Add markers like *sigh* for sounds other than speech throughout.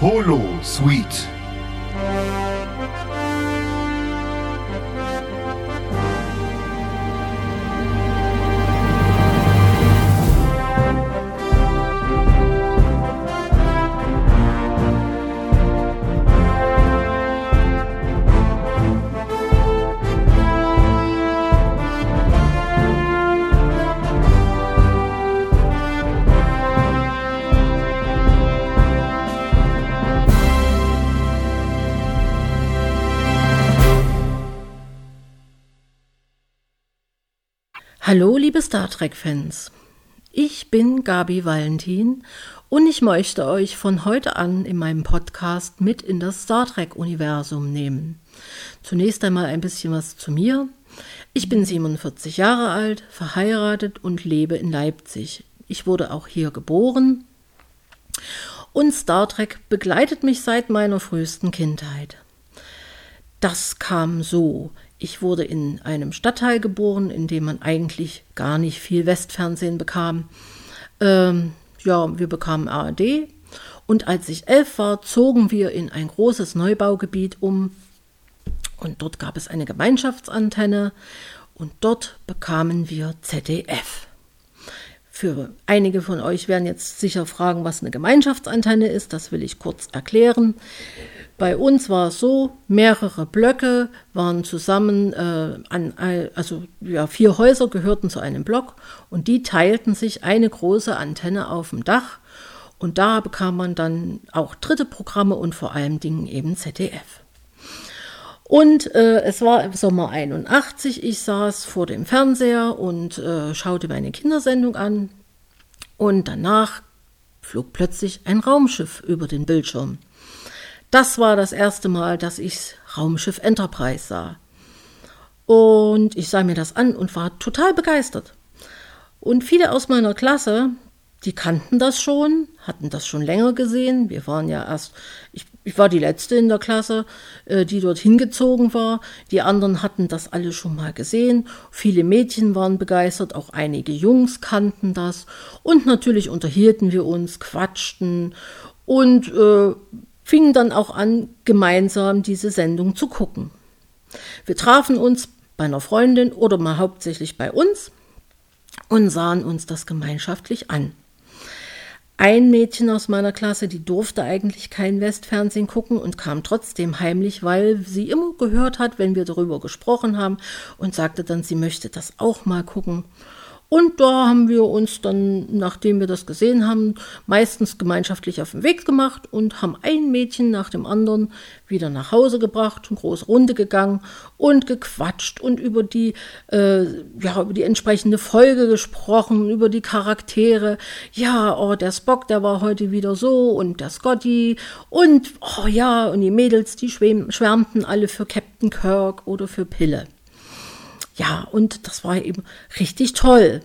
Holo Suite. Hallo, liebe Star Trek-Fans. Ich bin Gabi Valentin und ich möchte euch von heute an in meinem Podcast mit in das Star Trek-Universum nehmen. Zunächst einmal ein bisschen was zu mir. Ich bin 47 Jahre alt, verheiratet und lebe in Leipzig. Ich wurde auch hier geboren und Star Trek begleitet mich seit meiner frühesten Kindheit. Das kam so. Ich wurde in einem Stadtteil geboren, in dem man eigentlich gar nicht viel Westfernsehen bekam. Ähm, ja, wir bekamen ARD. Und als ich elf war, zogen wir in ein großes Neubaugebiet um. Und dort gab es eine Gemeinschaftsantenne. Und dort bekamen wir ZDF. Für einige von euch werden jetzt sicher fragen, was eine Gemeinschaftsantenne ist. Das will ich kurz erklären. Bei uns war es so, mehrere Blöcke waren zusammen, äh, an, also ja, vier Häuser gehörten zu einem Block und die teilten sich eine große Antenne auf dem Dach und da bekam man dann auch dritte Programme und vor allem Dingen eben ZDF. Und äh, es war im Sommer 81, ich saß vor dem Fernseher und äh, schaute meine Kindersendung an und danach flog plötzlich ein Raumschiff über den Bildschirm. Das war das erste Mal, dass ich Raumschiff Enterprise sah. Und ich sah mir das an und war total begeistert. Und viele aus meiner Klasse, die kannten das schon, hatten das schon länger gesehen. Wir waren ja erst, ich, ich war die letzte in der Klasse, äh, die dort hingezogen war. Die anderen hatten das alle schon mal gesehen. Viele Mädchen waren begeistert, auch einige Jungs kannten das. Und natürlich unterhielten wir uns, quatschten und äh, fingen dann auch an, gemeinsam diese Sendung zu gucken. Wir trafen uns bei einer Freundin oder mal hauptsächlich bei uns und sahen uns das gemeinschaftlich an. Ein Mädchen aus meiner Klasse, die durfte eigentlich kein Westfernsehen gucken und kam trotzdem heimlich, weil sie immer gehört hat, wenn wir darüber gesprochen haben und sagte dann, sie möchte das auch mal gucken. Und da haben wir uns dann, nachdem wir das gesehen haben, meistens gemeinschaftlich auf den Weg gemacht und haben ein Mädchen nach dem anderen wieder nach Hause gebracht, eine große Runde gegangen und gequatscht und über die, äh, ja, über die entsprechende Folge gesprochen, über die Charaktere. Ja, oh, der Spock, der war heute wieder so und der Scotty und, oh ja, und die Mädels, die schwärmten alle für Captain Kirk oder für Pille. Ja, und das war eben richtig toll.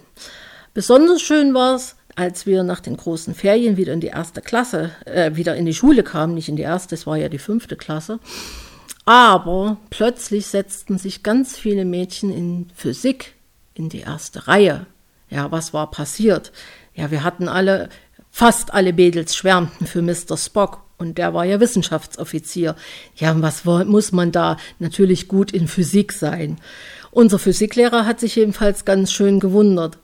Besonders schön war es, als wir nach den großen Ferien wieder in die erste Klasse, äh, wieder in die Schule kamen, nicht in die erste, es war ja die fünfte Klasse. Aber plötzlich setzten sich ganz viele Mädchen in Physik in die erste Reihe. Ja, was war passiert? Ja, wir hatten alle, fast alle Mädels schwärmten für Mr. Spock und der war ja Wissenschaftsoffizier. Ja, was muss man da? Natürlich gut in Physik sein. Unser Physiklehrer hat sich jedenfalls ganz schön gewundert.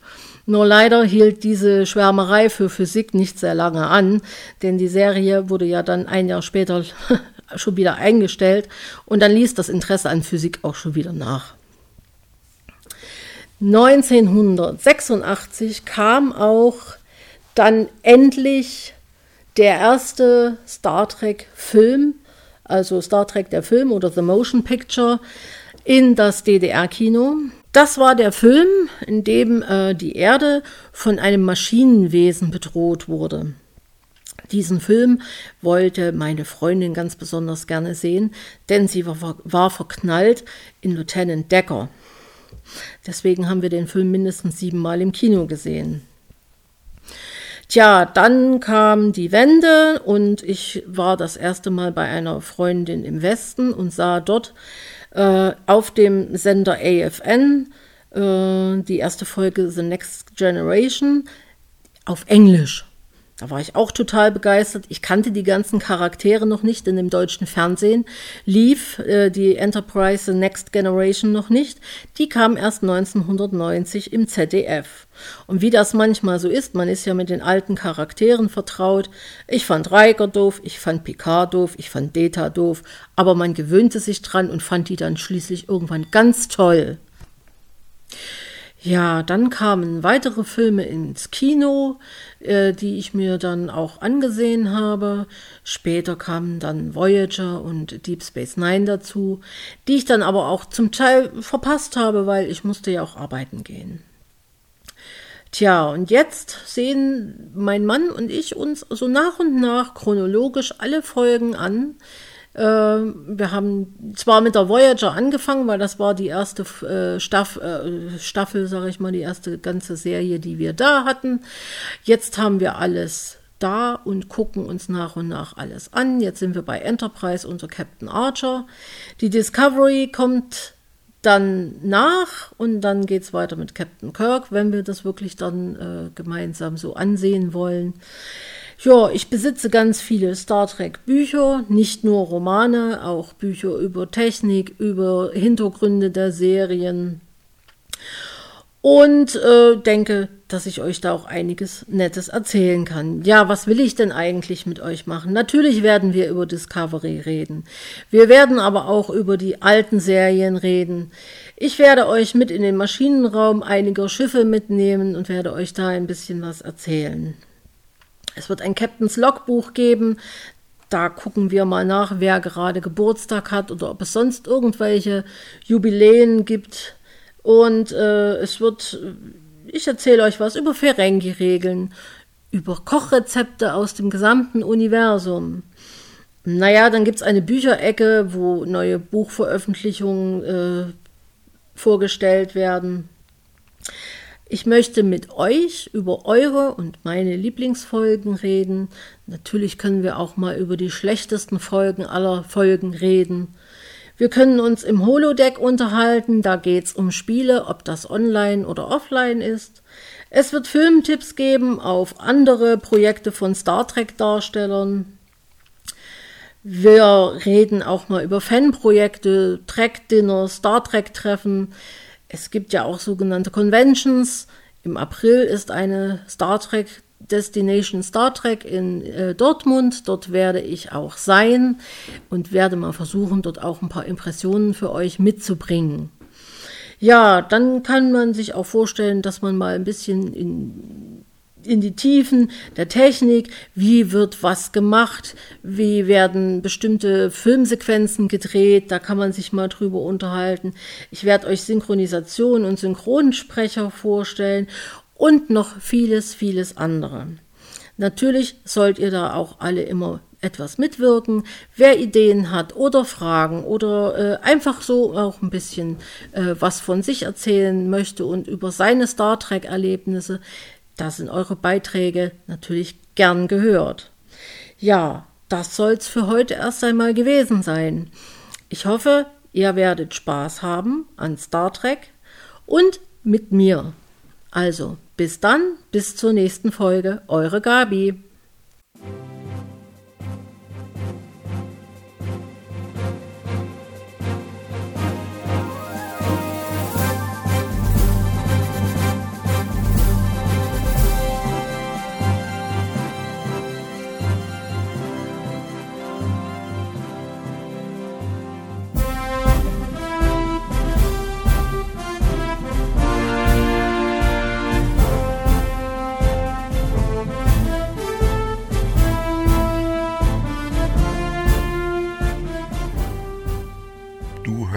Nur leider hielt diese Schwärmerei für Physik nicht sehr lange an, denn die Serie wurde ja dann ein Jahr später *laughs* schon wieder eingestellt und dann ließ das Interesse an Physik auch schon wieder nach. 1986 kam auch dann endlich der erste Star Trek Film, also Star Trek der Film oder The Motion Picture, in das DDR-Kino. Das war der Film, in dem äh, die Erde von einem Maschinenwesen bedroht wurde. Diesen Film wollte meine Freundin ganz besonders gerne sehen, denn sie war, war verknallt in Lieutenant Decker. Deswegen haben wir den Film mindestens siebenmal im Kino gesehen. Tja, dann kam die Wende und ich war das erste Mal bei einer Freundin im Westen und sah dort äh, auf dem Sender AFN, äh, die erste Folge The Next Generation, auf Englisch. Da war ich auch total begeistert. Ich kannte die ganzen Charaktere noch nicht in dem deutschen Fernsehen. Lief äh, die Enterprise The Next Generation noch nicht. Die kam erst 1990 im ZDF. Und wie das manchmal so ist, man ist ja mit den alten Charakteren vertraut. Ich fand Riker doof, ich fand Picard doof, ich fand Data doof, aber man gewöhnte sich dran und fand die dann schließlich irgendwann ganz toll. Ja, dann kamen weitere Filme ins Kino, äh, die ich mir dann auch angesehen habe. Später kamen dann Voyager und Deep Space Nine dazu, die ich dann aber auch zum Teil verpasst habe, weil ich musste ja auch arbeiten gehen. Tja, und jetzt sehen mein Mann und ich uns so nach und nach chronologisch alle Folgen an, wir haben zwar mit der Voyager angefangen, weil das war die erste äh, Staff, äh, Staffel, sage ich mal, die erste ganze Serie, die wir da hatten. Jetzt haben wir alles da und gucken uns nach und nach alles an. Jetzt sind wir bei Enterprise unter Captain Archer. Die Discovery kommt dann nach und dann geht es weiter mit Captain Kirk, wenn wir das wirklich dann äh, gemeinsam so ansehen wollen. Ja, ich besitze ganz viele Star Trek Bücher, nicht nur Romane, auch Bücher über Technik, über Hintergründe der Serien. Und äh, denke, dass ich euch da auch einiges Nettes erzählen kann. Ja, was will ich denn eigentlich mit euch machen? Natürlich werden wir über Discovery reden. Wir werden aber auch über die alten Serien reden. Ich werde euch mit in den Maschinenraum einiger Schiffe mitnehmen und werde euch da ein bisschen was erzählen. Es wird ein Captain's Logbuch geben. Da gucken wir mal nach, wer gerade Geburtstag hat oder ob es sonst irgendwelche Jubiläen gibt. Und äh, es wird, ich erzähle euch was über Ferengi-Regeln, über Kochrezepte aus dem gesamten Universum. Naja, dann gibt es eine Bücherecke, wo neue Buchveröffentlichungen äh, vorgestellt werden. Ich möchte mit euch über eure und meine Lieblingsfolgen reden. Natürlich können wir auch mal über die schlechtesten Folgen aller Folgen reden. Wir können uns im Holodeck unterhalten, da geht's um Spiele, ob das online oder offline ist. Es wird Filmtipps geben auf andere Projekte von Star Trek Darstellern. Wir reden auch mal über Fanprojekte, Trek Dinner, Star Trek Treffen. Es gibt ja auch sogenannte Conventions. Im April ist eine Star Trek Destination Star Trek in äh, Dortmund. Dort werde ich auch sein und werde mal versuchen, dort auch ein paar Impressionen für euch mitzubringen. Ja, dann kann man sich auch vorstellen, dass man mal ein bisschen in in die Tiefen der Technik, wie wird was gemacht, wie werden bestimmte Filmsequenzen gedreht, da kann man sich mal drüber unterhalten. Ich werde euch Synchronisation und Synchronsprecher vorstellen und noch vieles, vieles andere. Natürlich sollt ihr da auch alle immer etwas mitwirken. Wer Ideen hat oder Fragen oder äh, einfach so auch ein bisschen äh, was von sich erzählen möchte und über seine Star Trek-Erlebnisse, da sind eure Beiträge natürlich gern gehört. Ja, das soll's für heute erst einmal gewesen sein. Ich hoffe, ihr werdet Spaß haben an Star Trek und mit mir. Also, bis dann, bis zur nächsten Folge, eure Gabi.